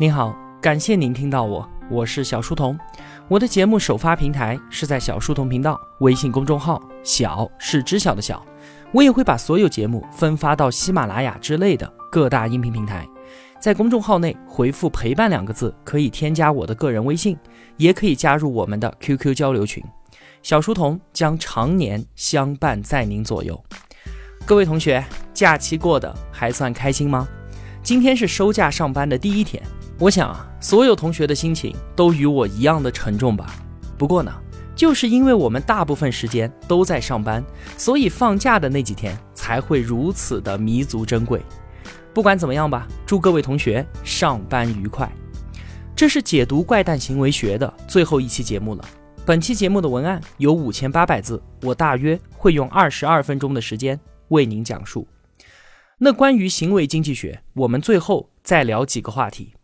您好，感谢您听到我，我是小书童。我的节目首发平台是在小书童频道微信公众号，小是知晓的小。我也会把所有节目分发到喜马拉雅之类的各大音频平台。在公众号内回复“陪伴”两个字，可以添加我的个人微信，也可以加入我们的 QQ 交流群。小书童将常年相伴在您左右。各位同学，假期过得还算开心吗？今天是收假上班的第一天，我想啊，所有同学的心情都与我一样的沉重吧。不过呢，就是因为我们大部分时间都在上班，所以放假的那几天才会如此的弥足珍贵。不管怎么样吧，祝各位同学上班愉快。这是解读怪诞行为学的最后一期节目了。本期节目的文案有五千八百字，我大约会用二十二分钟的时间为您讲述。那关于行为经济学，我们最后再聊几个话题。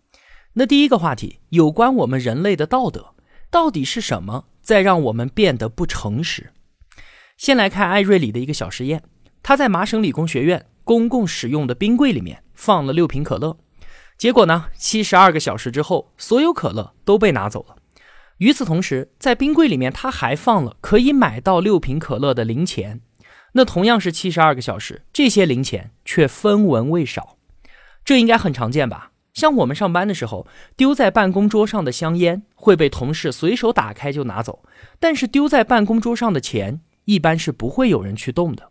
那第一个话题有关我们人类的道德，到底是什么在让我们变得不诚实？先来看艾瑞里的一个小实验，他在麻省理工学院公共使用的冰柜里面放了六瓶可乐，结果呢，七十二个小时之后，所有可乐都被拿走了。与此同时，在冰柜里面，他还放了可以买到六瓶可乐的零钱。那同样是七十二个小时，这些零钱却分文未少。这应该很常见吧？像我们上班的时候，丢在办公桌上的香烟会被同事随手打开就拿走，但是丢在办公桌上的钱一般是不会有人去动的。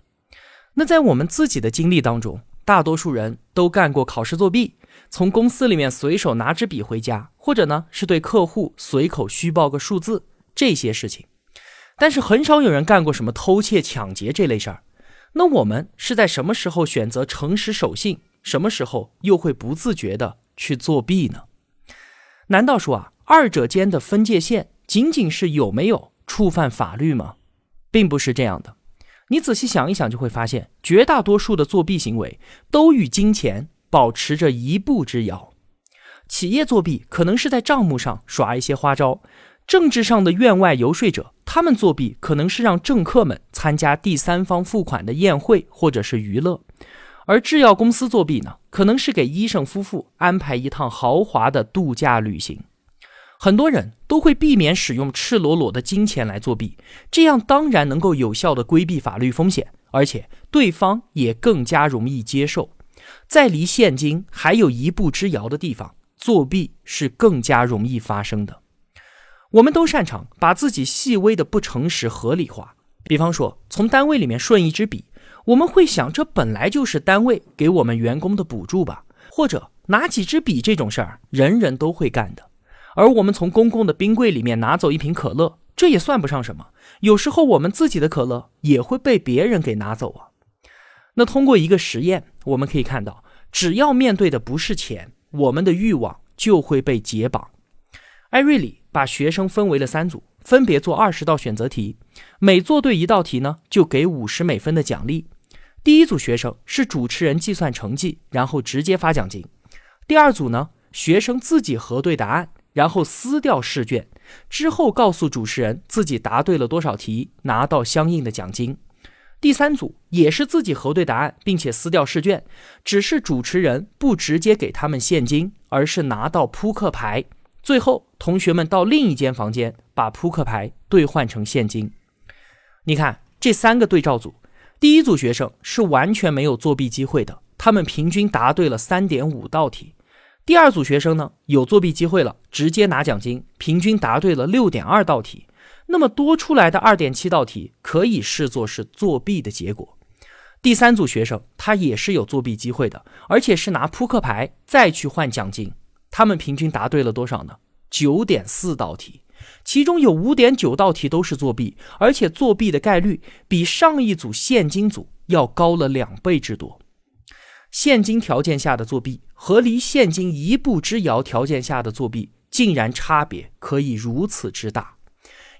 那在我们自己的经历当中，大多数人都干过考试作弊。从公司里面随手拿支笔回家，或者呢是对客户随口虚报个数字，这些事情，但是很少有人干过什么偷窃、抢劫这类事儿。那我们是在什么时候选择诚实守信，什么时候又会不自觉的去作弊呢？难道说啊，二者间的分界线仅仅是有没有触犯法律吗？并不是这样的。你仔细想一想，就会发现，绝大多数的作弊行为都与金钱。保持着一步之遥，企业作弊可能是在账目上耍一些花招；政治上的院外游说者，他们作弊可能是让政客们参加第三方付款的宴会或者是娱乐；而制药公司作弊呢，可能是给医生夫妇安排一趟豪华的度假旅行。很多人都会避免使用赤裸裸的金钱来作弊，这样当然能够有效的规避法律风险，而且对方也更加容易接受。在离现金还有一步之遥的地方，作弊是更加容易发生的。我们都擅长把自己细微的不诚实合理化，比方说从单位里面顺一支笔，我们会想这本来就是单位给我们员工的补助吧，或者拿几支笔这种事儿，人人都会干的。而我们从公共的冰柜里面拿走一瓶可乐，这也算不上什么。有时候我们自己的可乐也会被别人给拿走啊。那通过一个实验，我们可以看到，只要面对的不是钱，我们的欲望就会被解绑。艾瑞里把学生分为了三组，分别做二十道选择题，每做对一道题呢，就给五十美分的奖励。第一组学生是主持人计算成绩，然后直接发奖金；第二组呢，学生自己核对答案，然后撕掉试卷，之后告诉主持人自己答对了多少题，拿到相应的奖金。第三组也是自己核对答案，并且撕掉试卷，只是主持人不直接给他们现金，而是拿到扑克牌。最后，同学们到另一间房间把扑克牌兑换成现金。你看这三个对照组，第一组学生是完全没有作弊机会的，他们平均答对了三点五道题。第二组学生呢，有作弊机会了，直接拿奖金，平均答对了六点二道题。那么多出来的二点七道题可以视作是作弊的结果。第三组学生他也是有作弊机会的，而且是拿扑克牌再去换奖金。他们平均答对了多少呢？九点四道题，其中有五点九道题都是作弊，而且作弊的概率比上一组现金组要高了两倍之多。现金条件下的作弊和离现金一步之遥条件下的作弊，竟然差别可以如此之大。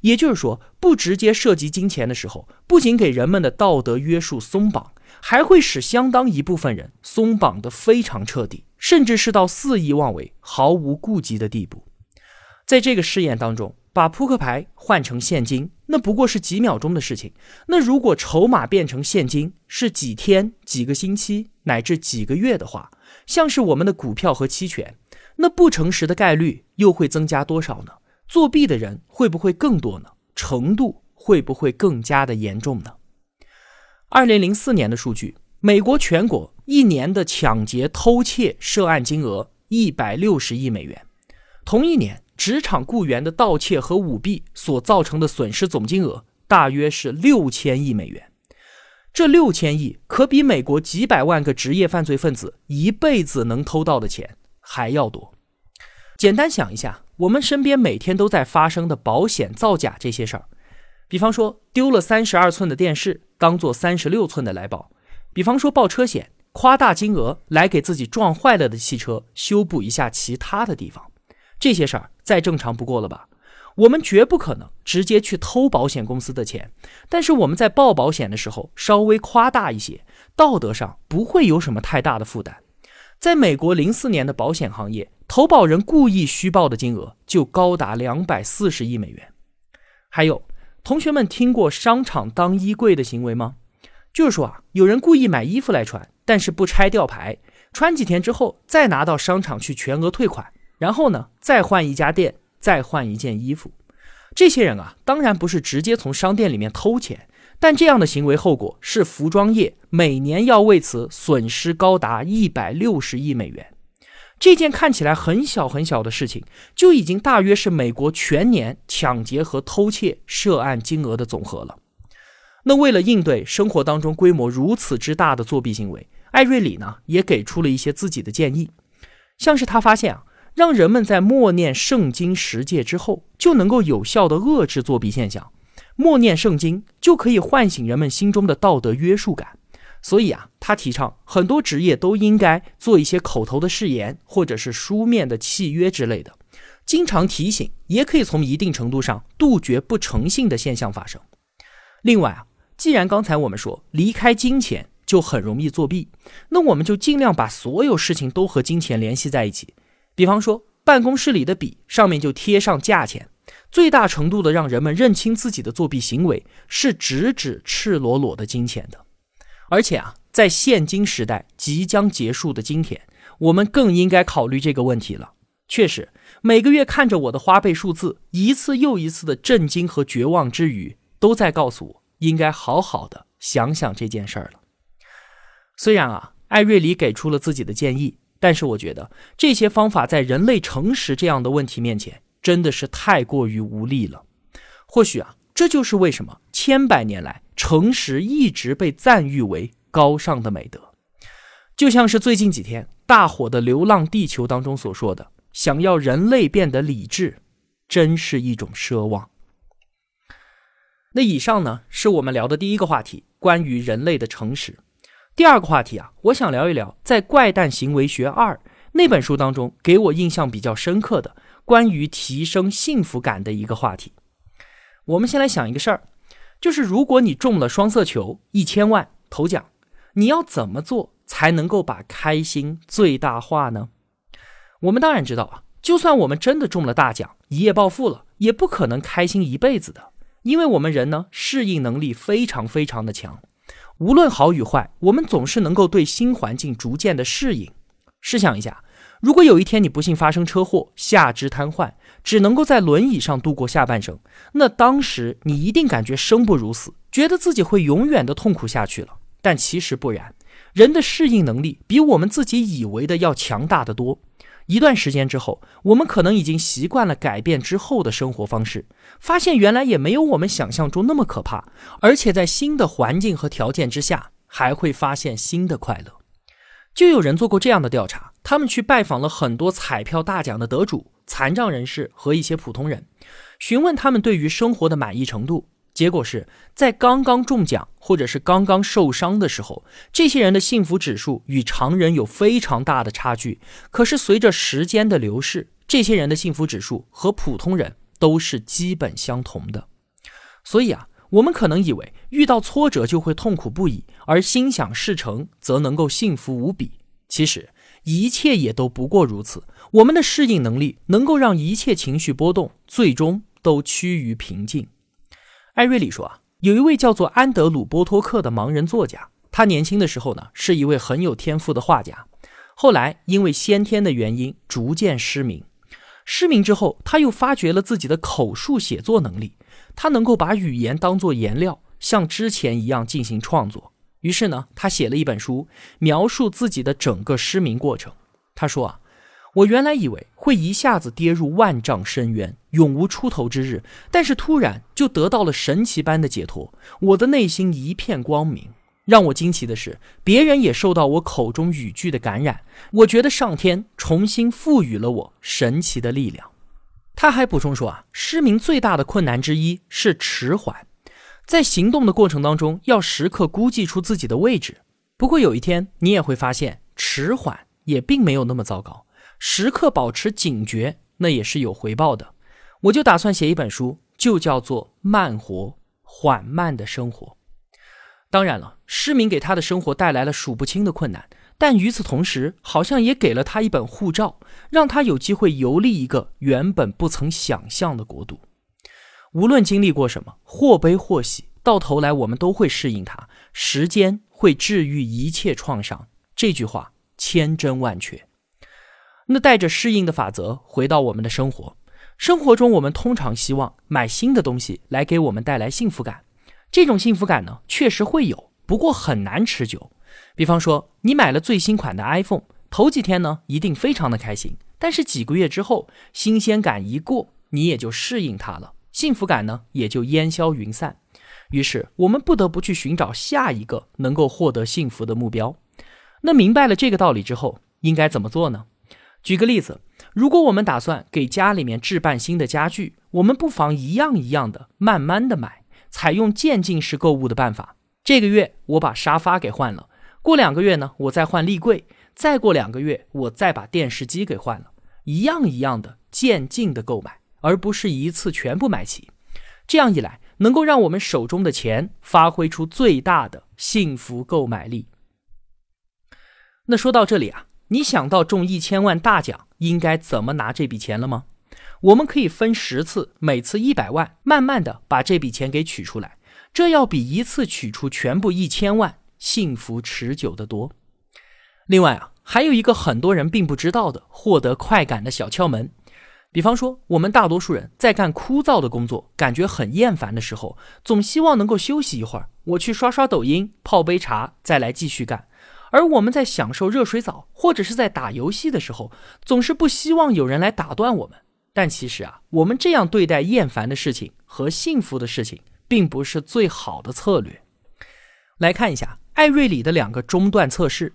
也就是说，不直接涉及金钱的时候，不仅给人们的道德约束松绑，还会使相当一部分人松绑的非常彻底，甚至是到肆意妄为、毫无顾忌的地步。在这个试验当中，把扑克牌换成现金，那不过是几秒钟的事情。那如果筹码变成现金是几天、几个星期乃至几个月的话，像是我们的股票和期权，那不诚实的概率又会增加多少呢？作弊的人会不会更多呢？程度会不会更加的严重呢？二零零四年的数据，美国全国一年的抢劫、偷窃涉案金额一百六十亿美元。同一年，职场雇员的盗窃和舞弊所造成的损失总金额大约是六千亿美元。这六千亿可比美国几百万个职业犯罪分子一辈子能偷到的钱还要多。简单想一下，我们身边每天都在发生的保险造假这些事儿，比方说丢了三十二寸的电视，当做三十六寸的来保；比方说报车险，夸大金额来给自己撞坏了的汽车修补一下其他的地方，这些事儿再正常不过了吧？我们绝不可能直接去偷保险公司的钱，但是我们在报保险的时候稍微夸大一些，道德上不会有什么太大的负担。在美国零四年的保险行业，投保人故意虚报的金额就高达两百四十亿美元。还有，同学们听过商场当衣柜的行为吗？就是说啊，有人故意买衣服来穿，但是不拆吊牌，穿几天之后再拿到商场去全额退款，然后呢再换一家店。再换一件衣服，这些人啊，当然不是直接从商店里面偷钱，但这样的行为后果是服装业每年要为此损失高达一百六十亿美元。这件看起来很小很小的事情，就已经大约是美国全年抢劫和偷窃涉案金额的总和了。那为了应对生活当中规模如此之大的作弊行为，艾瑞里呢也给出了一些自己的建议，像是他发现啊。让人们在默念圣经十诫之后，就能够有效的遏制作弊现象。默念圣经就可以唤醒人们心中的道德约束感。所以啊，他提倡很多职业都应该做一些口头的誓言，或者是书面的契约之类的。经常提醒，也可以从一定程度上杜绝不诚信的现象发生。另外啊，既然刚才我们说离开金钱就很容易作弊，那我们就尽量把所有事情都和金钱联系在一起。比方说，办公室里的笔上面就贴上价钱，最大程度的让人们认清自己的作弊行为是直指赤裸裸的金钱的。而且啊，在现金时代即将结束的今天，我们更应该考虑这个问题了。确实，每个月看着我的花呗数字一次又一次的震惊和绝望之余，都在告诉我应该好好的想想这件事儿了。虽然啊，艾瑞里给出了自己的建议。但是我觉得这些方法在人类诚实这样的问题面前真的是太过于无力了。或许啊，这就是为什么千百年来诚实一直被赞誉为高尚的美德。就像是最近几天大火的《流浪地球》当中所说的：“想要人类变得理智，真是一种奢望。”那以上呢，是我们聊的第一个话题，关于人类的诚实。第二个话题啊，我想聊一聊在《怪诞行为学二》那本书当中给我印象比较深刻的关于提升幸福感的一个话题。我们先来想一个事儿，就是如果你中了双色球一千万头奖，你要怎么做才能够把开心最大化呢？我们当然知道啊，就算我们真的中了大奖，一夜暴富了，也不可能开心一辈子的，因为我们人呢，适应能力非常非常的强。无论好与坏，我们总是能够对新环境逐渐的适应。试想一下，如果有一天你不幸发生车祸，下肢瘫痪，只能够在轮椅上度过下半生，那当时你一定感觉生不如死，觉得自己会永远的痛苦下去了。但其实不然，人的适应能力比我们自己以为的要强大的多。一段时间之后，我们可能已经习惯了改变之后的生活方式，发现原来也没有我们想象中那么可怕，而且在新的环境和条件之下，还会发现新的快乐。就有人做过这样的调查，他们去拜访了很多彩票大奖的得主、残障人士和一些普通人，询问他们对于生活的满意程度。结果是在刚刚中奖或者是刚刚受伤的时候，这些人的幸福指数与常人有非常大的差距。可是随着时间的流逝，这些人的幸福指数和普通人都是基本相同的。所以啊，我们可能以为遇到挫折就会痛苦不已，而心想事成则能够幸福无比。其实一切也都不过如此。我们的适应能力能够让一切情绪波动最终都趋于平静。艾瑞里说啊，有一位叫做安德鲁·波托克的盲人作家，他年轻的时候呢是一位很有天赋的画家。后来因为先天的原因逐渐失明。失明之后，他又发掘了自己的口述写作能力，他能够把语言当作颜料，像之前一样进行创作。于是呢，他写了一本书，描述自己的整个失明过程。他说啊，我原来以为会一下子跌入万丈深渊，永无出头之日，但是突然就得到了神奇般的解脱，我的内心一片光明。让我惊奇的是，别人也受到我口中语句的感染。我觉得上天重新赋予了我神奇的力量。他还补充说啊，失明最大的困难之一是迟缓，在行动的过程当中要时刻估计出自己的位置。不过有一天你也会发现，迟缓也并没有那么糟糕，时刻保持警觉，那也是有回报的。我就打算写一本书，就叫做《慢活缓慢的生活》。当然了，失明给他的生活带来了数不清的困难，但与此同时，好像也给了他一本护照，让他有机会游历一个原本不曾想象的国度。无论经历过什么，或悲或喜，到头来我们都会适应它。时间会治愈一切创伤，这句话千真万确。那带着适应的法则回到我们的生活，生活中我们通常希望买新的东西来给我们带来幸福感。这种幸福感呢，确实会有，不过很难持久。比方说，你买了最新款的 iPhone，头几天呢一定非常的开心，但是几个月之后，新鲜感一过，你也就适应它了，幸福感呢也就烟消云散。于是，我们不得不去寻找下一个能够获得幸福的目标。那明白了这个道理之后，应该怎么做呢？举个例子，如果我们打算给家里面置办新的家具，我们不妨一样一样的慢慢的买。采用渐进式购物的办法，这个月我把沙发给换了，过两个月呢，我再换立柜，再过两个月我再把电视机给换了，一样一样的渐进的购买，而不是一次全部买齐。这样一来，能够让我们手中的钱发挥出最大的幸福购买力。那说到这里啊，你想到中一千万大奖应该怎么拿这笔钱了吗？我们可以分十次，每次一百万，慢慢的把这笔钱给取出来，这要比一次取出全部一千万幸福持久的多。另外啊，还有一个很多人并不知道的获得快感的小窍门，比方说，我们大多数人在干枯燥的工作，感觉很厌烦的时候，总希望能够休息一会儿，我去刷刷抖音，泡杯茶，再来继续干。而我们在享受热水澡或者是在打游戏的时候，总是不希望有人来打断我们。但其实啊，我们这样对待厌烦的事情和幸福的事情，并不是最好的策略。来看一下艾瑞里的两个中断测试，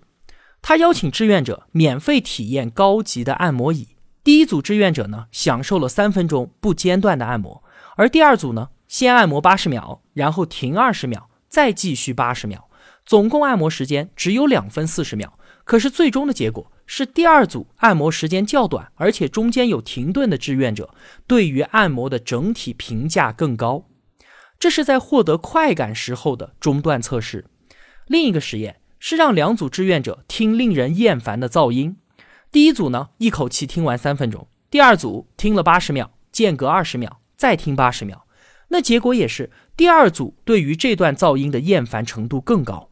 他邀请志愿者免费体验高级的按摩椅。第一组志愿者呢，享受了三分钟不间断的按摩，而第二组呢，先按摩八十秒，然后停二十秒，再继续八十秒，总共按摩时间只有两分四十秒。可是最终的结果。是第二组按摩时间较短，而且中间有停顿的志愿者，对于按摩的整体评价更高。这是在获得快感时候的中断测试。另一个实验是让两组志愿者听令人厌烦的噪音。第一组呢，一口气听完三分钟；第二组听了八十秒，间隔二十秒，再听八十秒。那结果也是，第二组对于这段噪音的厌烦程度更高。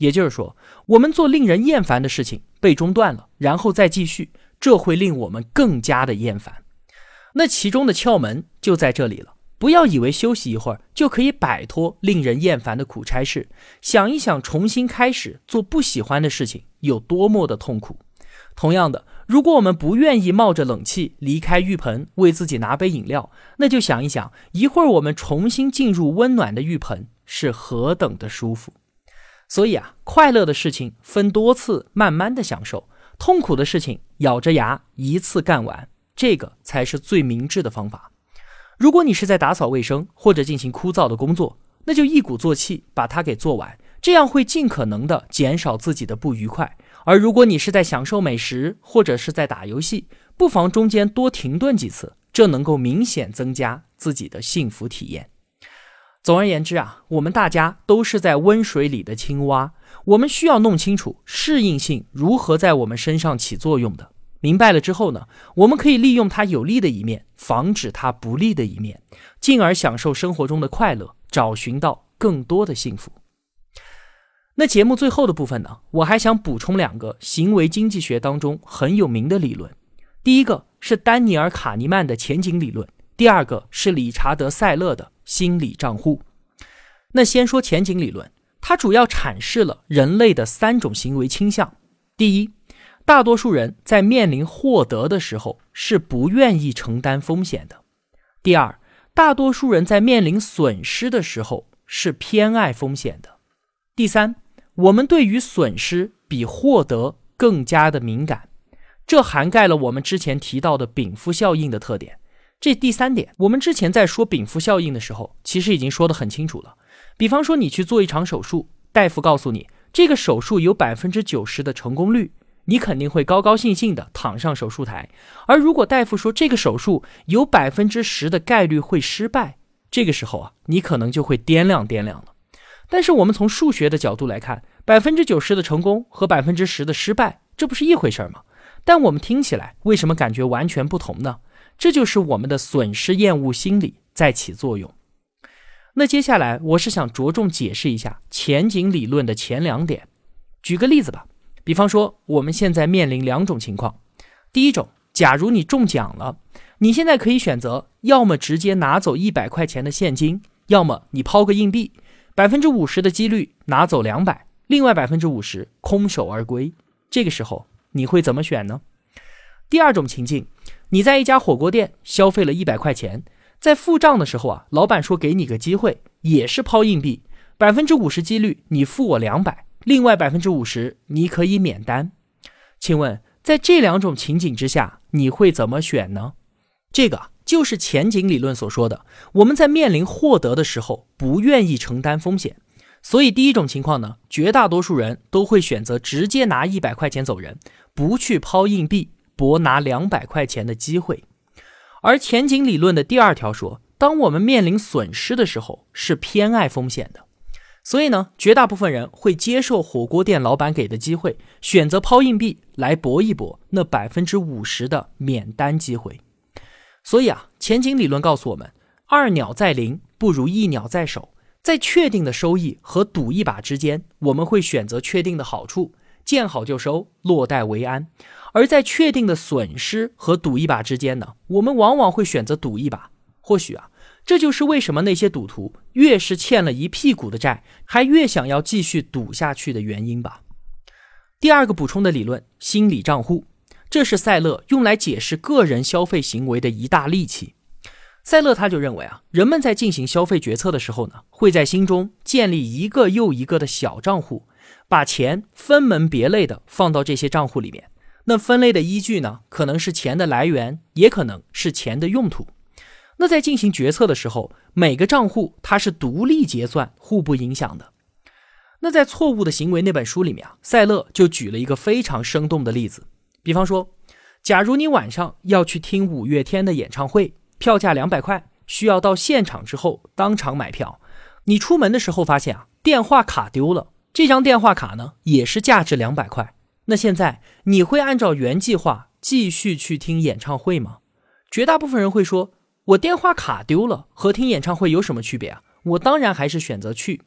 也就是说，我们做令人厌烦的事情被中断了，然后再继续，这会令我们更加的厌烦。那其中的窍门就在这里了。不要以为休息一会儿就可以摆脱令人厌烦的苦差事，想一想重新开始做不喜欢的事情有多么的痛苦。同样的，如果我们不愿意冒着冷气离开浴盆为自己拿杯饮料，那就想一想，一会儿我们重新进入温暖的浴盆是何等的舒服。所以啊，快乐的事情分多次慢慢的享受，痛苦的事情咬着牙一次干完，这个才是最明智的方法。如果你是在打扫卫生或者进行枯燥的工作，那就一鼓作气把它给做完，这样会尽可能的减少自己的不愉快。而如果你是在享受美食或者是在打游戏，不妨中间多停顿几次，这能够明显增加自己的幸福体验。总而言之啊，我们大家都是在温水里的青蛙，我们需要弄清楚适应性如何在我们身上起作用的。明白了之后呢，我们可以利用它有利的一面，防止它不利的一面，进而享受生活中的快乐，找寻到更多的幸福。那节目最后的部分呢，我还想补充两个行为经济学当中很有名的理论。第一个是丹尼尔·卡尼曼的前景理论，第二个是理查德·塞勒的心理账户。那先说前景理论，它主要阐释了人类的三种行为倾向。第一，大多数人在面临获得的时候是不愿意承担风险的；第二，大多数人在面临损失的时候是偏爱风险的；第三，我们对于损失比获得更加的敏感。这涵盖了我们之前提到的禀赋效应的特点。这第三点，我们之前在说禀赋效应的时候，其实已经说得很清楚了。比方说，你去做一场手术，大夫告诉你这个手术有百分之九十的成功率，你肯定会高高兴兴的躺上手术台。而如果大夫说这个手术有百分之十的概率会失败，这个时候啊，你可能就会掂量掂量了。但是我们从数学的角度来看，百分之九十的成功和百分之十的失败，这不是一回事吗？但我们听起来为什么感觉完全不同呢？这就是我们的损失厌恶心理在起作用。那接下来我是想着重解释一下前景理论的前两点。举个例子吧，比方说我们现在面临两种情况：第一种，假如你中奖了，你现在可以选择，要么直接拿走一百块钱的现金，要么你抛个硬币，百分之五十的几率拿走两百，另外百分之五十空手而归。这个时候。你会怎么选呢？第二种情境，你在一家火锅店消费了一百块钱，在付账的时候啊，老板说给你个机会，也是抛硬币，百分之五十几率你付我两百，另外百分之五十你可以免单。请问，在这两种情景之下，你会怎么选呢？这个就是前景理论所说的，我们在面临获得的时候，不愿意承担风险。所以第一种情况呢，绝大多数人都会选择直接拿一百块钱走人，不去抛硬币博拿两百块钱的机会。而前景理论的第二条说，当我们面临损失的时候，是偏爱风险的。所以呢，绝大部分人会接受火锅店老板给的机会，选择抛硬币来搏一搏那百分之五十的免单机会。所以啊，前景理论告诉我们，二鸟在林不如一鸟在手。在确定的收益和赌一把之间，我们会选择确定的好处，见好就收，落袋为安；而在确定的损失和赌一把之间呢，我们往往会选择赌一把。或许啊，这就是为什么那些赌徒越是欠了一屁股的债，还越想要继续赌下去的原因吧。第二个补充的理论，心理账户，这是塞勒用来解释个人消费行为的一大利器。塞勒他就认为啊，人们在进行消费决策的时候呢，会在心中建立一个又一个的小账户，把钱分门别类的放到这些账户里面。那分类的依据呢，可能是钱的来源，也可能是钱的用途。那在进行决策的时候，每个账户它是独立结算，互不影响的。那在《错误的行为》那本书里面啊，塞勒就举了一个非常生动的例子，比方说，假如你晚上要去听五月天的演唱会。票价两百块，需要到现场之后当场买票。你出门的时候发现啊，电话卡丢了。这张电话卡呢，也是价值两百块。那现在你会按照原计划继续去听演唱会吗？绝大部分人会说，我电话卡丢了，和听演唱会有什么区别啊？我当然还是选择去。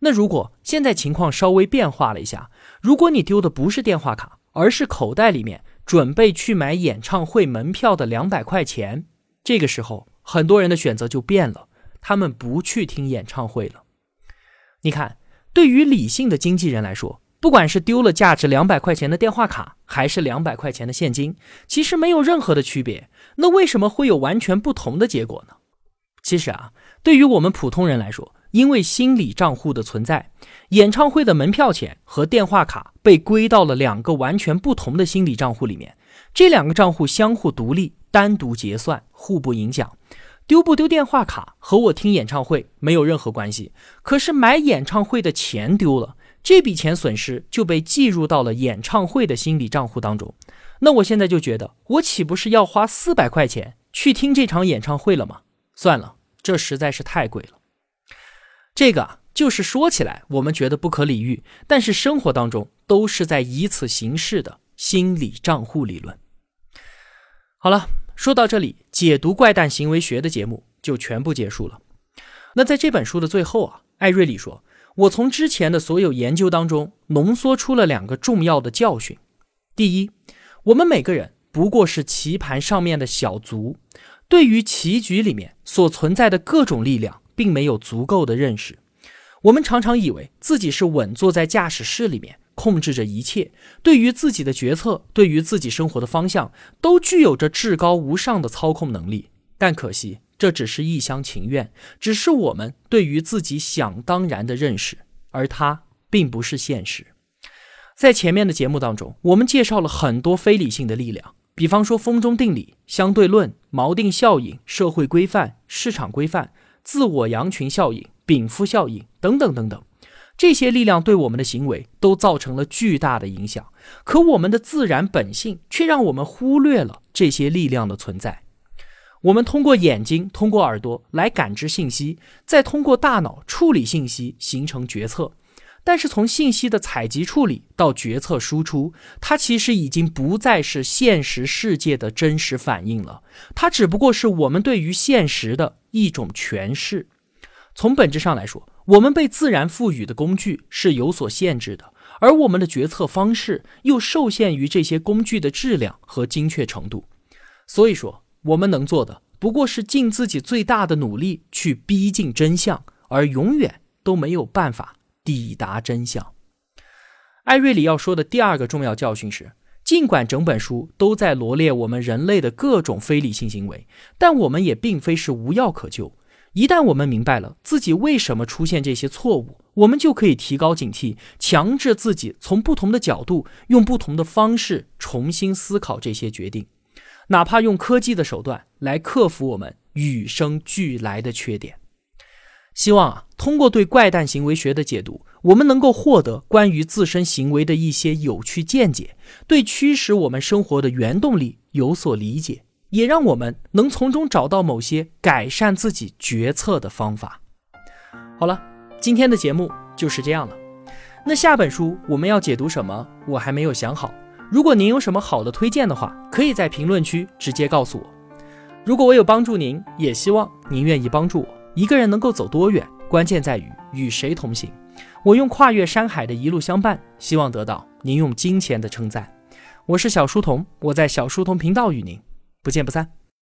那如果现在情况稍微变化了一下，如果你丢的不是电话卡，而是口袋里面准备去买演唱会门票的两百块钱。这个时候，很多人的选择就变了，他们不去听演唱会了。你看，对于理性的经纪人来说，不管是丢了价值两百块钱的电话卡，还是两百块钱的现金，其实没有任何的区别。那为什么会有完全不同的结果呢？其实啊，对于我们普通人来说，因为心理账户的存在，演唱会的门票钱和电话卡被归到了两个完全不同的心理账户里面，这两个账户相互独立。单独结算，互不影响。丢不丢电话卡和我听演唱会没有任何关系。可是买演唱会的钱丢了，这笔钱损失就被计入到了演唱会的心理账户当中。那我现在就觉得，我岂不是要花四百块钱去听这场演唱会了吗？算了，这实在是太贵了。这个就是说起来我们觉得不可理喻，但是生活当中都是在以此行事的心理账户理论。好了，说到这里，解读怪诞行为学的节目就全部结束了。那在这本书的最后啊，艾瑞里说：“我从之前的所有研究当中浓缩出了两个重要的教训：第一，我们每个人不过是棋盘上面的小卒，对于棋局里面所存在的各种力量，并没有足够的认识。我们常常以为自己是稳坐在驾驶室里面，控制着一切，对于自己的决策，对于自己生活的方向，都具有着至高无上的操控能力。但可惜。这只是一厢情愿，只是我们对于自己想当然的认识，而它并不是现实。在前面的节目当中，我们介绍了很多非理性的力量，比方说风中定理、相对论、锚定效应、社会规范、市场规范、自我羊群效应、禀赋效应等等等等。这些力量对我们的行为都造成了巨大的影响，可我们的自然本性却让我们忽略了这些力量的存在。我们通过眼睛、通过耳朵来感知信息，再通过大脑处理信息，形成决策。但是从信息的采集处理到决策输出，它其实已经不再是现实世界的真实反应了，它只不过是我们对于现实的一种诠释。从本质上来说，我们被自然赋予的工具是有所限制的，而我们的决策方式又受限于这些工具的质量和精确程度。所以说。我们能做的不过是尽自己最大的努力去逼近真相，而永远都没有办法抵达真相。艾瑞里要说的第二个重要教训是：尽管整本书都在罗列我们人类的各种非理性行为，但我们也并非是无药可救。一旦我们明白了自己为什么出现这些错误，我们就可以提高警惕，强制自己从不同的角度，用不同的方式重新思考这些决定。哪怕用科技的手段来克服我们与生俱来的缺点，希望啊，通过对怪诞行为学的解读，我们能够获得关于自身行为的一些有趣见解，对驱使我们生活的原动力有所理解，也让我们能从中找到某些改善自己决策的方法。好了，今天的节目就是这样了。那下本书我们要解读什么？我还没有想好。如果您有什么好的推荐的话，可以在评论区直接告诉我。如果我有帮助您，也希望您愿意帮助我。一个人能够走多远，关键在于与谁同行。我用跨越山海的一路相伴，希望得到您用金钱的称赞。我是小书童，我在小书童频道与您不见不散。